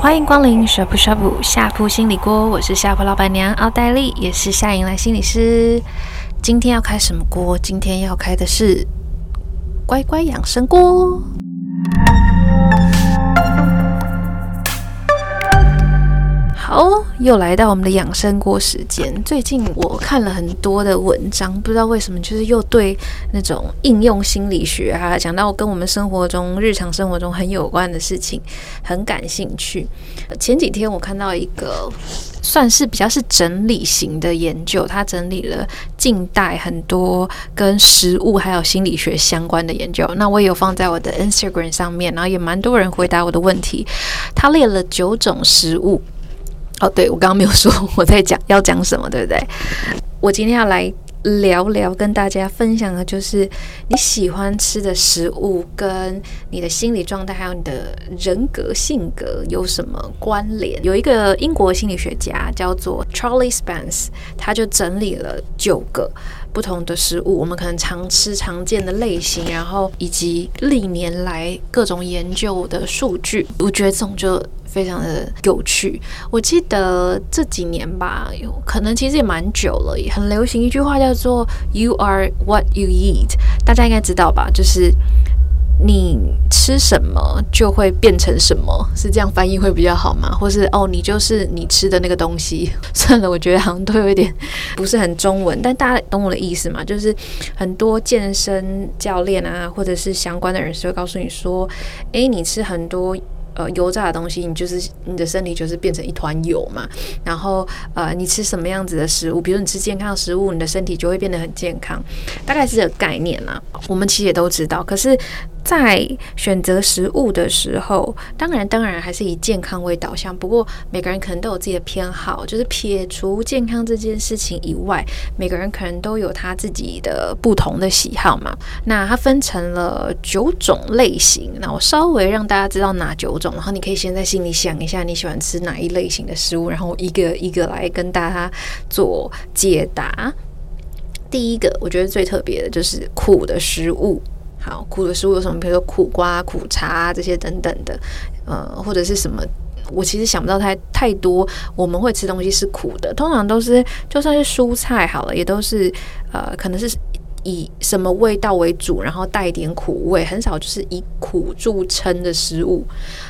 欢迎光临呷哺呷哺下铺心理锅，我是下铺老板娘奥黛丽，也是夏迎来心理师。今天要开什么锅？今天要开的是乖乖养生锅。好，又来到我们的养生锅时间。最近我看了很多的文章，不知道为什么，就是又对那种应用心理学啊，讲到跟我们生活中、日常生活中很有关的事情，很感兴趣。前几天我看到一个算是比较是整理型的研究，它整理了近代很多跟食物还有心理学相关的研究。那我也有放在我的 Instagram 上面，然后也蛮多人回答我的问题。它列了九种食物。哦，对，我刚刚没有说我在讲要讲什么，对不对？我今天要来聊聊，跟大家分享的就是你喜欢吃的食物跟你的心理状态，还有你的人格性格有什么关联？有一个英国心理学家叫做 Charlie Spence，他就整理了九个不同的食物，我们可能常吃常见的类型，然后以及历年来各种研究的数据，我觉得这种就。非常的有趣，我记得这几年吧，有可能其实也蛮久了，也很流行一句话叫做 “You are what you eat”，大家应该知道吧？就是你吃什么就会变成什么，是这样翻译会比较好吗？或是哦，你就是你吃的那个东西。算了，我觉得好像都有一点不是很中文，但大家懂我的意思吗？就是很多健身教练啊，或者是相关的人士会告诉你说，诶，你吃很多。呃，油炸的东西，你就是你的身体就是变成一团油嘛。然后，呃，你吃什么样子的食物，比如你吃健康的食物，你的身体就会变得很健康，大概是这个概念啦。我们其实也都知道，可是。在选择食物的时候，当然当然还是以健康为导向。不过每个人可能都有自己的偏好，就是撇除健康这件事情以外，每个人可能都有他自己的不同的喜好嘛。那它分成了九种类型，那我稍微让大家知道哪九种，然后你可以先在心里想一下你喜欢吃哪一类型的食物，然后一个一个来跟大家做解答。第一个，我觉得最特别的就是苦的食物。苦的食物有什么？比如说苦瓜、苦茶这些等等的，呃，或者是什么？我其实想不到太太多。我们会吃东西是苦的，通常都是就算是蔬菜好了，也都是呃，可能是以什么味道为主，然后带一点苦味，很少就是以苦著称的食物。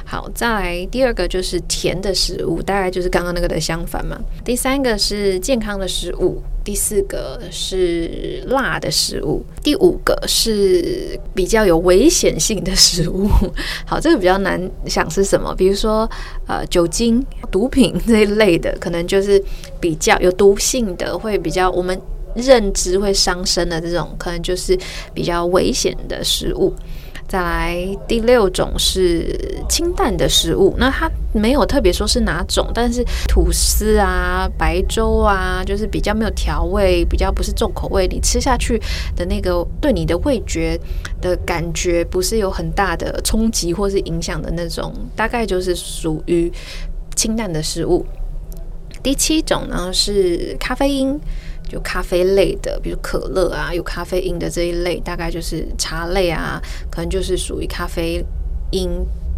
好，再来第二个就是甜的食物，大概就是刚刚那个的相反嘛。第三个是健康的食物。第四个是辣的食物，第五个是比较有危险性的食物。好，这个比较难想是什么，比如说呃酒精、毒品这一类的，可能就是比较有毒性的，会比较我们认知会伤身的这种，可能就是比较危险的食物。再来第六种是清淡的食物，那它没有特别说是哪种，但是吐司啊、白粥啊，就是比较没有调味，比较不是重口味，你吃下去的那个对你的味觉的感觉不是有很大的冲击或是影响的那种，大概就是属于清淡的食物。第七种呢是咖啡因。就咖啡类的，比如可乐啊，有咖啡因的这一类，大概就是茶类啊，可能就是属于咖啡因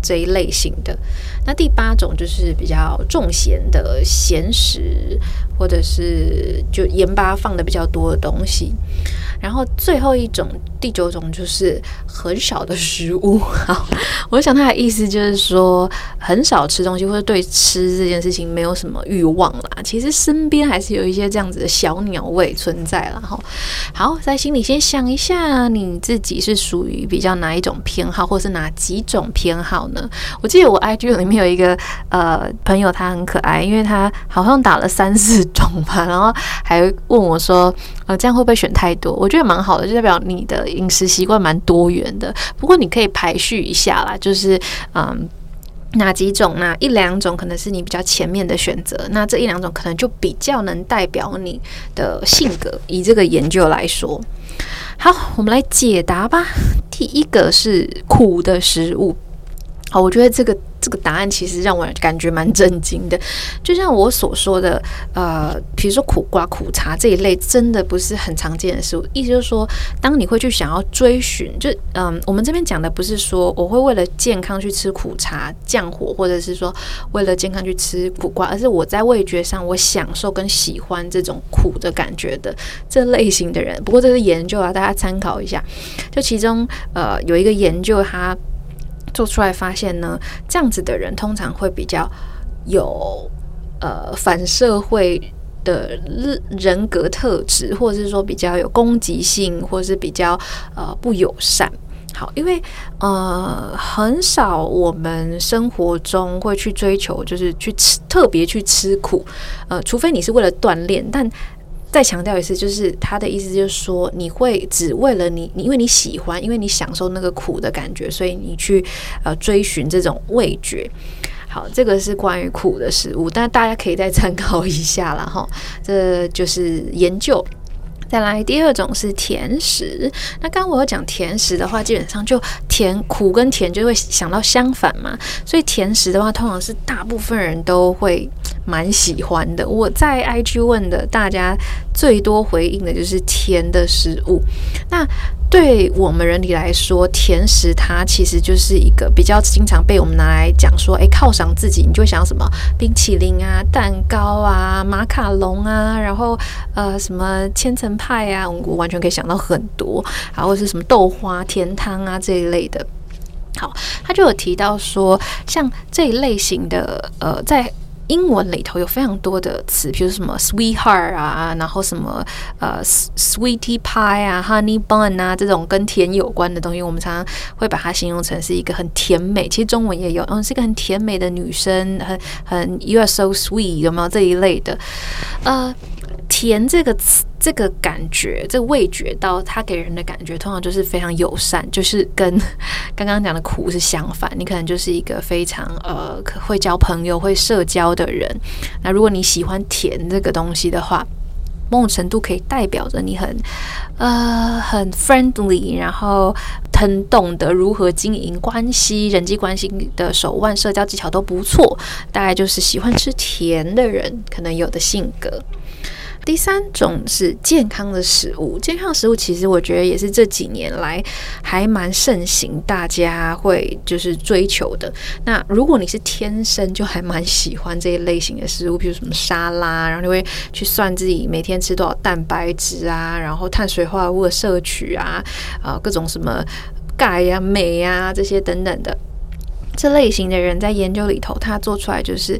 这一类型的。那第八种就是比较重咸的咸食，或者是就盐巴放的比较多的东西。然后最后一种，第九种就是很少的食物。好，我想他的意思就是说，很少吃东西，或者对吃这件事情没有什么欲望啦。其实身边还是有一些这样子的小鸟胃存在了哈。好，在心里先想一下，你自己是属于比较哪一种偏好，或是哪几种偏好呢？我记得我 IG 里面有一个呃朋友，他很可爱，因为他好像打了三四吧，然后还问我说，呃，这样会不会选太多？我觉得蛮好的，就代表你的饮食习惯蛮多元的。不过你可以排序一下啦，就是嗯，哪几种呢？一两种可能是你比较前面的选择，那这一两种可能就比较能代表你的性格。以这个研究来说，好，我们来解答吧。第一个是苦的食物。好，我觉得这个这个答案其实让我感觉蛮震惊的。就像我所说的，呃，比如说苦瓜、苦茶这一类，真的不是很常见的食物。意思就是说，当你会去想要追寻，就嗯，我们这边讲的不是说我会为了健康去吃苦茶降火，或者是说为了健康去吃苦瓜，而是我在味觉上我享受跟喜欢这种苦的感觉的这类型的人。不过这是研究啊，大家参考一下。就其中呃有一个研究，他。做出来发现呢，这样子的人通常会比较有呃反社会的人格特质，或者是说比较有攻击性，或者是比较呃不友善。好，因为呃很少我们生活中会去追求，就是去吃特别去吃苦，呃，除非你是为了锻炼，但。再强调一次，就是他的意思，就是说你会只为了你，你因为你喜欢，因为你享受那个苦的感觉，所以你去呃追寻这种味觉。好，这个是关于苦的食物，但大家可以再参考一下了哈。这就是研究。再来第二种是甜食，那刚刚我有讲甜食的话，基本上就甜苦跟甜就会想到相反嘛，所以甜食的话，通常是大部分人都会蛮喜欢的。我在 IG 问的大家最多回应的就是甜的食物，那。对我们人体来说，甜食它其实就是一个比较经常被我们拿来讲说，哎，犒赏自己，你就想什么冰淇淋啊、蛋糕啊、马卡龙啊，然后呃什么千层派啊，我完全可以想到很多，然后是什么豆花、甜汤啊这一类的。好，他就有提到说，像这一类型的呃，在。英文里头有非常多的词，比如什么 sweetheart 啊，然后什么呃 sweetie pie 啊，honey bun 啊，这种跟甜有关的东西，我们常常会把它形容成是一个很甜美。其实中文也有，嗯，是一个很甜美的女生，很很 you are so sweet，有没有这一类的？呃。甜这个词，这个感觉，这个味觉到它给人的感觉，通常就是非常友善，就是跟 刚刚讲的苦是相反。你可能就是一个非常呃会交朋友、会社交的人。那如果你喜欢甜这个东西的话，某种程度可以代表着你很呃很 friendly，然后很懂得如何经营关系、人际关系的手腕、社交技巧都不错。大概就是喜欢吃甜的人可能有的性格。第三种是健康的食物，健康的食物其实我觉得也是这几年来还蛮盛行，大家会就是追求的。那如果你是天生就还蛮喜欢这一类型的食物，比如什么沙拉，然后你会去算自己每天吃多少蛋白质啊，然后碳水化合物的摄取啊，啊各种什么钙呀、镁呀这些等等的。这类型的人在研究里头，他做出来就是，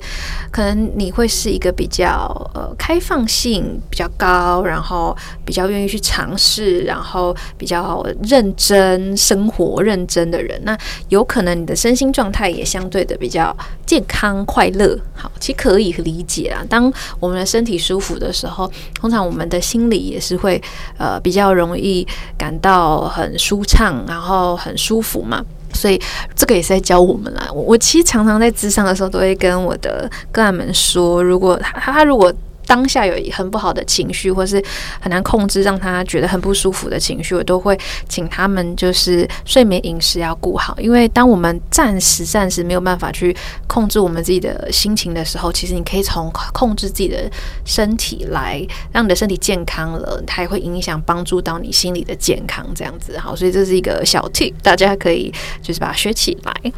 可能你会是一个比较呃开放性比较高，然后比较愿意去尝试，然后比较认真生活、认真的人。那有可能你的身心状态也相对的比较健康快乐。好，其实可以理解啊。当我们的身体舒服的时候，通常我们的心里也是会呃比较容易感到很舒畅，然后很舒服嘛。所以这个也是在教我们啦。我我其实常常在咨商的时候，都会跟我的个案们说，如果他他如果。当下有很不好的情绪，或是很难控制，让他觉得很不舒服的情绪，我都会请他们就是睡眠饮食要顾好。因为当我们暂时暂时没有办法去控制我们自己的心情的时候，其实你可以从控制自己的身体来让你的身体健康了，它也会影响帮助到你心理的健康。这样子好，所以这是一个小 tip，大家可以就是把它学起来。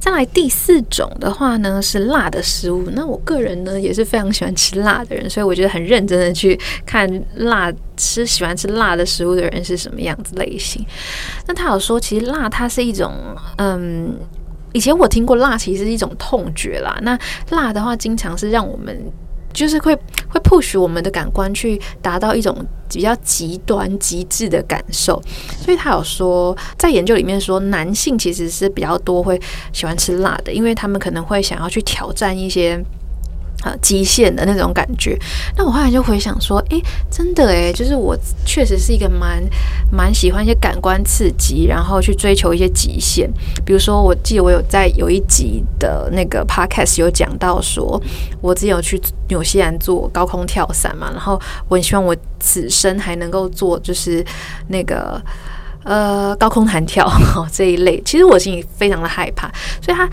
再来第四种的话呢，是辣的食物。那我个人呢也是非常喜欢吃辣的人，所以我觉得很认真的去看辣吃喜欢吃辣的食物的人是什么样子类型。那他有说，其实辣它是一种，嗯，以前我听过辣其实是一种痛觉啦。那辣的话，经常是让我们。就是会会 push 我们的感官去达到一种比较极端极致的感受，所以他有说，在研究里面说，男性其实是比较多会喜欢吃辣的，因为他们可能会想要去挑战一些。啊，极限的那种感觉。那我后来就回想说，诶，真的诶，就是我确实是一个蛮蛮喜欢一些感官刺激，然后去追求一些极限。比如说，我记得我有在有一集的那个 podcast 有讲到说，我之前有去纽西兰做高空跳伞嘛，然后我很希望我此生还能够做，就是那个呃高空弹跳 这一类，其实我心里非常的害怕。所以他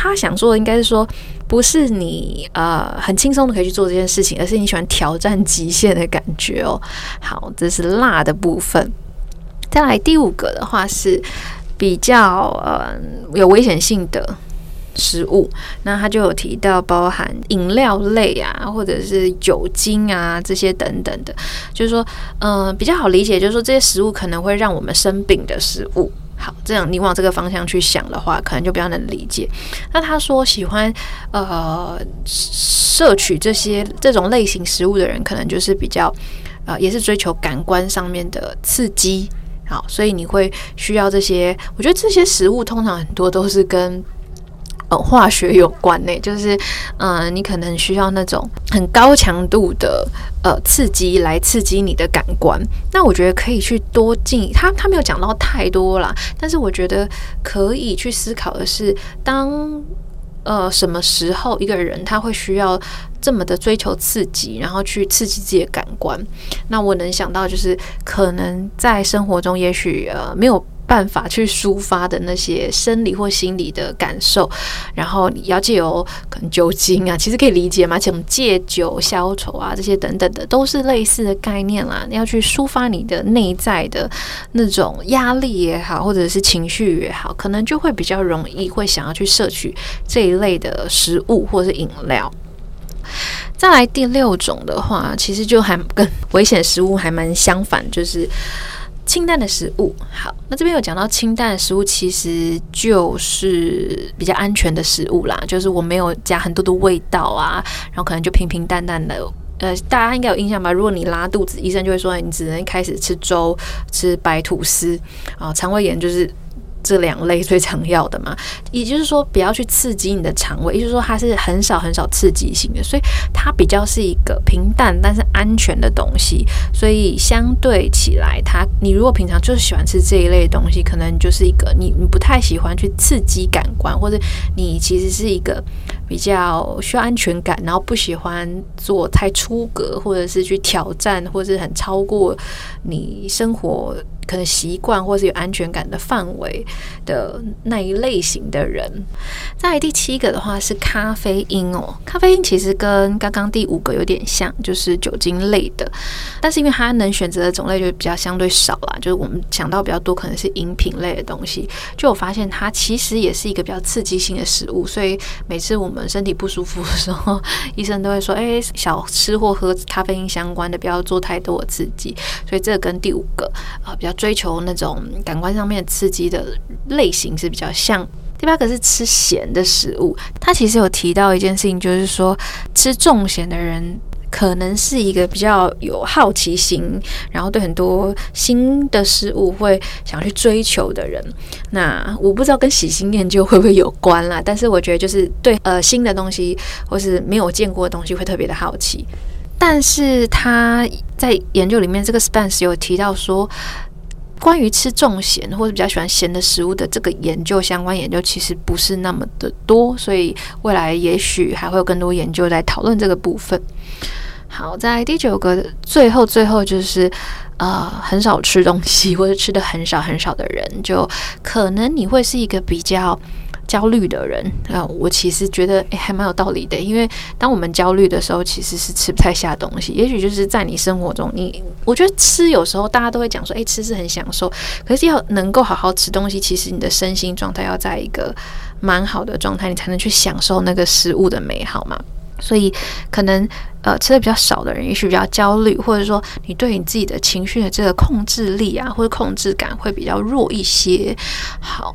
他想说的应该是说，不是你呃很轻松的可以去做这件事情，而是你喜欢挑战极限的感觉哦。好，这是辣的部分。再来第五个的话是比较呃有危险性的。食物，那他就有提到包含饮料类啊，或者是酒精啊这些等等的，就是说，嗯、比较好理解，就是说这些食物可能会让我们生病的食物。好，这样你往这个方向去想的话，可能就比较能理解。那他说喜欢呃摄取这些这种类型食物的人，可能就是比较呃也是追求感官上面的刺激。好，所以你会需要这些。我觉得这些食物通常很多都是跟呃，化学有关呢，就是，嗯、你可能需要那种很高强度的呃刺激来刺激你的感官。那我觉得可以去多进，他他没有讲到太多啦，但是我觉得可以去思考的是，当呃什么时候一个人他会需要这么的追求刺激，然后去刺激自己的感官。那我能想到就是，可能在生活中，也许呃没有。办法去抒发的那些生理或心理的感受，然后你要借由可能酒精啊，其实可以理解嘛，这种借酒消愁啊，这些等等的，都是类似的概念啦。你要去抒发你的内在的那种压力也好，或者是情绪也好，可能就会比较容易会想要去摄取这一类的食物或者是饮料。再来第六种的话，其实就还跟危险食物还蛮相反，就是。清淡的食物，好，那这边有讲到清淡的食物，其实就是比较安全的食物啦，就是我没有加很多的味道啊，然后可能就平平淡淡的。呃，大家应该有印象吧？如果你拉肚子，医生就会说你只能开始吃粥、吃白吐司啊，肠胃炎就是。这两类最常要的嘛，也就是说不要去刺激你的肠胃，也就是说它是很少很少刺激性的，所以它比较是一个平淡但是安全的东西。所以相对起来，它你如果平常就是喜欢吃这一类东西，可能就是一个你你不太喜欢去刺激感官，或者你其实是一个比较需要安全感，然后不喜欢做太出格，或者是去挑战，或者是很超过你生活。可能习惯或是有安全感的范围的那一类型的人。再来第七个的话是咖啡因哦，咖啡因其实跟刚刚第五个有点像，就是酒精类的，但是因为它能选择的种类就比较相对少啦，就是我们想到比较多可能是饮品类的东西，就我发现它其实也是一个比较刺激性的食物，所以每次我们身体不舒服的时候，医生都会说，哎，小吃或喝咖啡因相关的，不要做太多的刺激，所以这跟第五个啊、比较。追求那种感官上面刺激的类型是比较像。第八个是吃咸的食物，他其实有提到一件事情，就是说吃重咸的人可能是一个比较有好奇心，然后对很多新的事物会想去追求的人。那我不知道跟喜新厌旧会不会有关啦，但是我觉得就是对呃新的东西或是没有见过的东西会特别的好奇。但是他在研究里面，这个 Spence 有提到说。关于吃重咸或者比较喜欢咸的食物的这个研究，相关研究其实不是那么的多，所以未来也许还会有更多研究来讨论这个部分。好，在第九个最后最后就是，呃，很少吃东西 或者吃的很少很少的人，就可能你会是一个比较。焦虑的人那，我其实觉得诶还蛮有道理的。因为当我们焦虑的时候，其实是吃不太下东西。也许就是在你生活中，你我觉得吃有时候大家都会讲说，诶，吃是很享受。可是要能够好好吃东西，其实你的身心状态要在一个蛮好的状态，你才能去享受那个食物的美好嘛。所以可能呃吃的比较少的人，也许比较焦虑，或者说你对你自己的情绪的这个控制力啊，或者控制感会比较弱一些。好。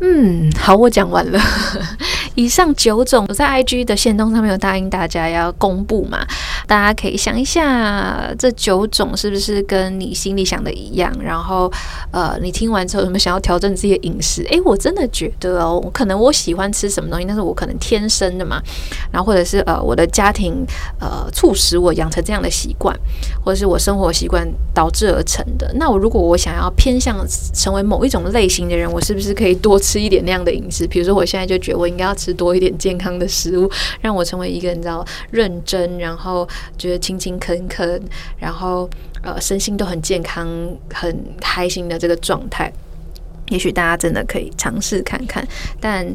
嗯，好，我讲完了。以上九种，我在 IG 的线动上面有答应大家要公布嘛，大家可以想一下，这九种是不是跟你心里想的一样？然后，呃，你听完之后有没有想要调整自己的饮食？诶，我真的觉得哦，可能我喜欢吃什么东西，但是我可能天生的嘛，然后或者是呃，我的家庭呃促使我养成这样的习惯，或者是我生活习惯导致而成的。那我如果我想要偏向成为某一种类型的人，我是不是可以多吃一点那样的饮食？比如说，我现在就觉得我应该要吃。多一点健康的食物，让我成为一个你知道认真，然后觉得勤勤恳恳，然后呃身心都很健康、很开心的这个状态。也许大家真的可以尝试看看，但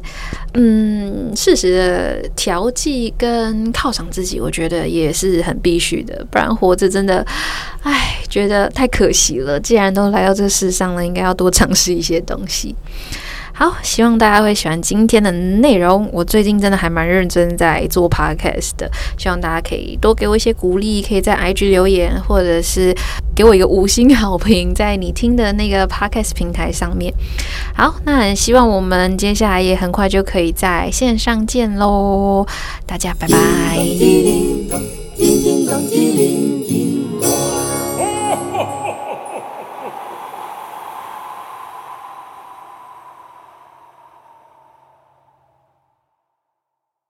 嗯，适时的调剂跟犒赏自己，我觉得也是很必须的，不然活着真的，唉，觉得太可惜了。既然都来到这世上了，应该要多尝试一些东西。好，希望大家会喜欢今天的内容。我最近真的还蛮认真在做 podcast 的，希望大家可以多给我一些鼓励，可以在 IG 留言，或者是给我一个五星好评，在你听的那个 podcast 平台上面。好，那很希望我们接下来也很快就可以在线上见喽，大家拜拜。